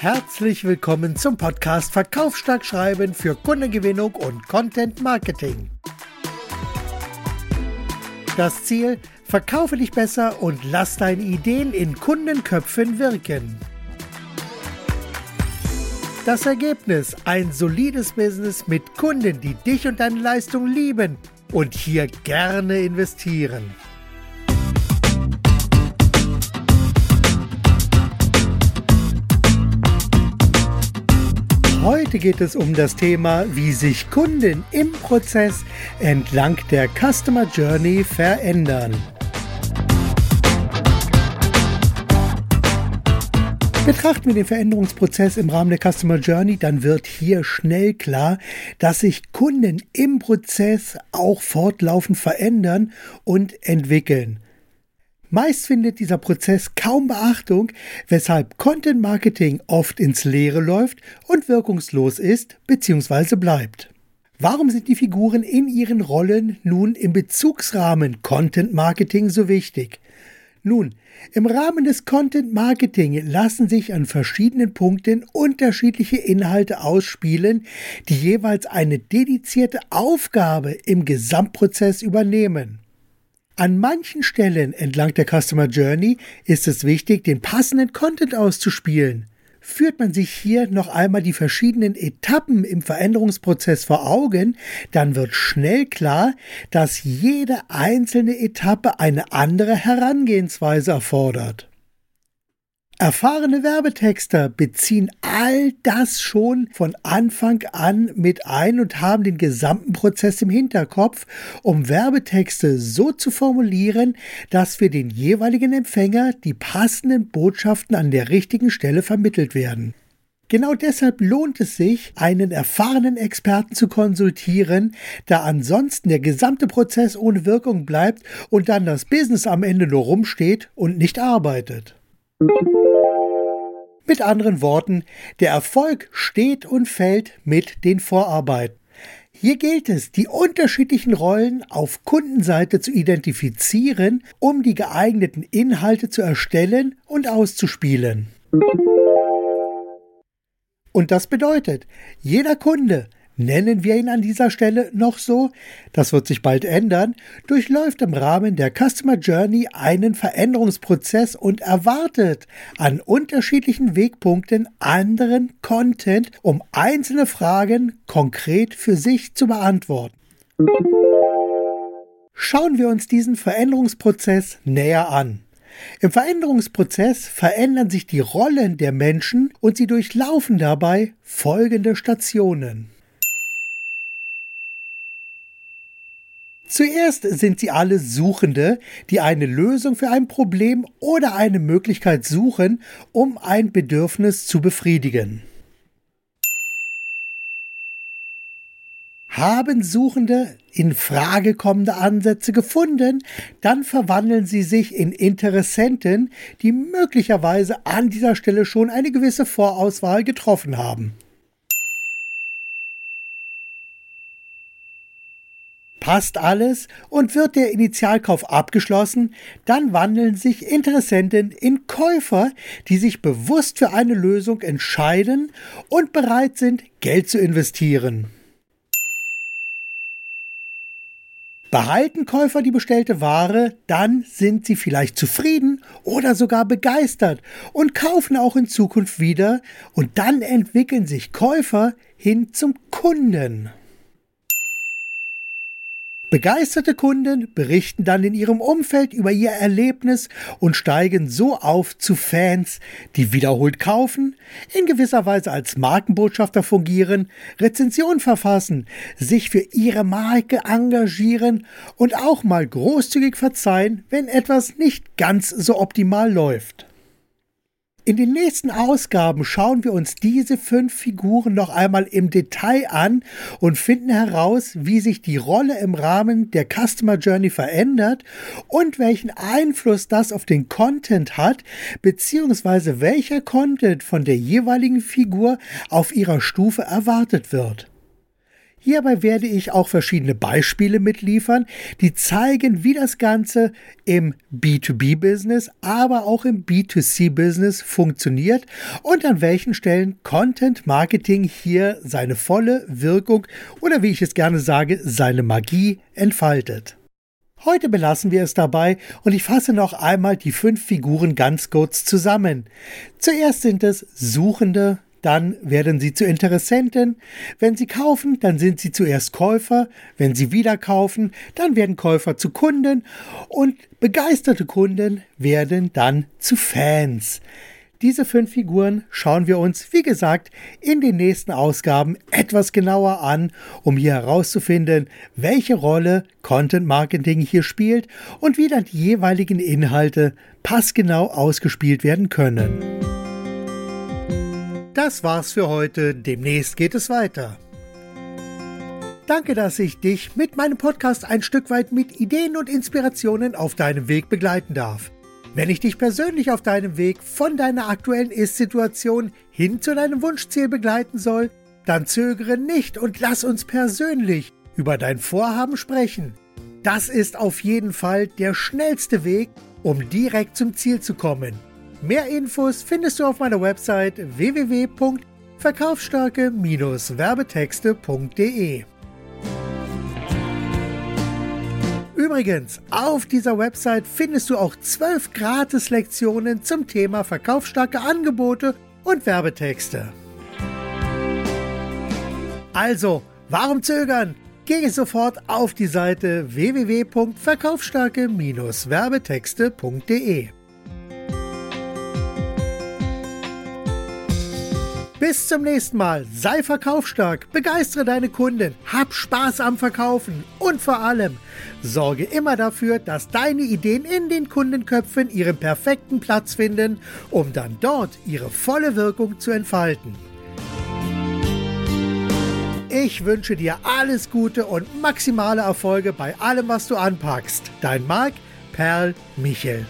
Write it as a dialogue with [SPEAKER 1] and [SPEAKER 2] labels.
[SPEAKER 1] Herzlich willkommen zum Podcast Verkaufsstark schreiben für Kundengewinnung und Content Marketing. Das Ziel: Verkaufe dich besser und lass deine Ideen in Kundenköpfen wirken. Das Ergebnis: ein solides Business mit Kunden, die dich und deine Leistung lieben und hier gerne investieren. Heute geht es um das Thema, wie sich Kunden im Prozess entlang der Customer Journey verändern. Betrachten wir den Veränderungsprozess im Rahmen der Customer Journey, dann wird hier schnell klar, dass sich Kunden im Prozess auch fortlaufend verändern und entwickeln. Meist findet dieser Prozess kaum Beachtung, weshalb Content Marketing oft ins Leere läuft und wirkungslos ist bzw. bleibt. Warum sind die Figuren in ihren Rollen nun im Bezugsrahmen Content Marketing so wichtig? Nun, im Rahmen des Content Marketing lassen sich an verschiedenen Punkten unterschiedliche Inhalte ausspielen, die jeweils eine dedizierte Aufgabe im Gesamtprozess übernehmen. An manchen Stellen entlang der Customer Journey ist es wichtig, den passenden Content auszuspielen. Führt man sich hier noch einmal die verschiedenen Etappen im Veränderungsprozess vor Augen, dann wird schnell klar, dass jede einzelne Etappe eine andere Herangehensweise erfordert. Erfahrene Werbetexter beziehen all das schon von Anfang an mit ein und haben den gesamten Prozess im Hinterkopf, um Werbetexte so zu formulieren, dass für den jeweiligen Empfänger die passenden Botschaften an der richtigen Stelle vermittelt werden. Genau deshalb lohnt es sich, einen erfahrenen Experten zu konsultieren, da ansonsten der gesamte Prozess ohne Wirkung bleibt und dann das Business am Ende nur rumsteht und nicht arbeitet. Mit anderen Worten, der Erfolg steht und fällt mit den Vorarbeiten. Hier gilt es, die unterschiedlichen Rollen auf Kundenseite zu identifizieren, um die geeigneten Inhalte zu erstellen und auszuspielen. Und das bedeutet, jeder Kunde nennen wir ihn an dieser Stelle noch so, das wird sich bald ändern, durchläuft im Rahmen der Customer Journey einen Veränderungsprozess und erwartet an unterschiedlichen Wegpunkten anderen Content, um einzelne Fragen konkret für sich zu beantworten. Schauen wir uns diesen Veränderungsprozess näher an. Im Veränderungsprozess verändern sich die Rollen der Menschen und sie durchlaufen dabei folgende Stationen. Zuerst sind sie alle Suchende, die eine Lösung für ein Problem oder eine Möglichkeit suchen, um ein Bedürfnis zu befriedigen. Haben Suchende in Frage kommende Ansätze gefunden, dann verwandeln sie sich in Interessenten, die möglicherweise an dieser Stelle schon eine gewisse Vorauswahl getroffen haben. Passt alles und wird der Initialkauf abgeschlossen, dann wandeln sich Interessenten in Käufer, die sich bewusst für eine Lösung entscheiden und bereit sind, Geld zu investieren. Behalten Käufer die bestellte Ware, dann sind sie vielleicht zufrieden oder sogar begeistert und kaufen auch in Zukunft wieder und dann entwickeln sich Käufer hin zum Kunden. Begeisterte Kunden berichten dann in ihrem Umfeld über ihr Erlebnis und steigen so auf zu Fans, die wiederholt kaufen, in gewisser Weise als Markenbotschafter fungieren, Rezensionen verfassen, sich für ihre Marke engagieren und auch mal großzügig verzeihen, wenn etwas nicht ganz so optimal läuft. In den nächsten Ausgaben schauen wir uns diese fünf Figuren noch einmal im Detail an und finden heraus, wie sich die Rolle im Rahmen der Customer Journey verändert und welchen Einfluss das auf den Content hat, beziehungsweise welcher Content von der jeweiligen Figur auf ihrer Stufe erwartet wird. Hierbei werde ich auch verschiedene Beispiele mitliefern, die zeigen, wie das Ganze im B2B-Business, aber auch im B2C-Business funktioniert und an welchen Stellen Content Marketing hier seine volle Wirkung oder wie ich es gerne sage, seine Magie entfaltet. Heute belassen wir es dabei und ich fasse noch einmal die fünf Figuren ganz kurz zusammen. Zuerst sind es Suchende, dann werden sie zu Interessenten. Wenn sie kaufen, dann sind sie zuerst Käufer. Wenn sie wieder kaufen, dann werden Käufer zu Kunden und begeisterte Kunden werden dann zu Fans. Diese fünf Figuren schauen wir uns, wie gesagt, in den nächsten Ausgaben etwas genauer an, um hier herauszufinden, welche Rolle Content Marketing hier spielt und wie dann die jeweiligen Inhalte passgenau ausgespielt werden können. Das war's für heute. Demnächst geht es weiter. Danke, dass ich dich mit meinem Podcast ein Stück weit mit Ideen und Inspirationen auf deinem Weg begleiten darf. Wenn ich dich persönlich auf deinem Weg von deiner aktuellen Ist-Situation hin zu deinem Wunschziel begleiten soll, dann zögere nicht und lass uns persönlich über dein Vorhaben sprechen. Das ist auf jeden Fall der schnellste Weg, um direkt zum Ziel zu kommen. Mehr Infos findest du auf meiner Website www.verkaufsstarke-werbetexte.de. Übrigens, auf dieser Website findest du auch zwölf Gratis-Lektionen zum Thema verkaufsstarke Angebote und Werbetexte. Also, warum zögern? Gehe sofort auf die Seite www.verkaufsstarke-werbetexte.de. Bis zum nächsten Mal. Sei verkaufsstark, begeistere deine Kunden, hab Spaß am Verkaufen und vor allem sorge immer dafür, dass deine Ideen in den Kundenköpfen ihren perfekten Platz finden, um dann dort ihre volle Wirkung zu entfalten. Ich wünsche dir alles Gute und maximale Erfolge bei allem, was du anpackst. Dein Marc Perl Michel.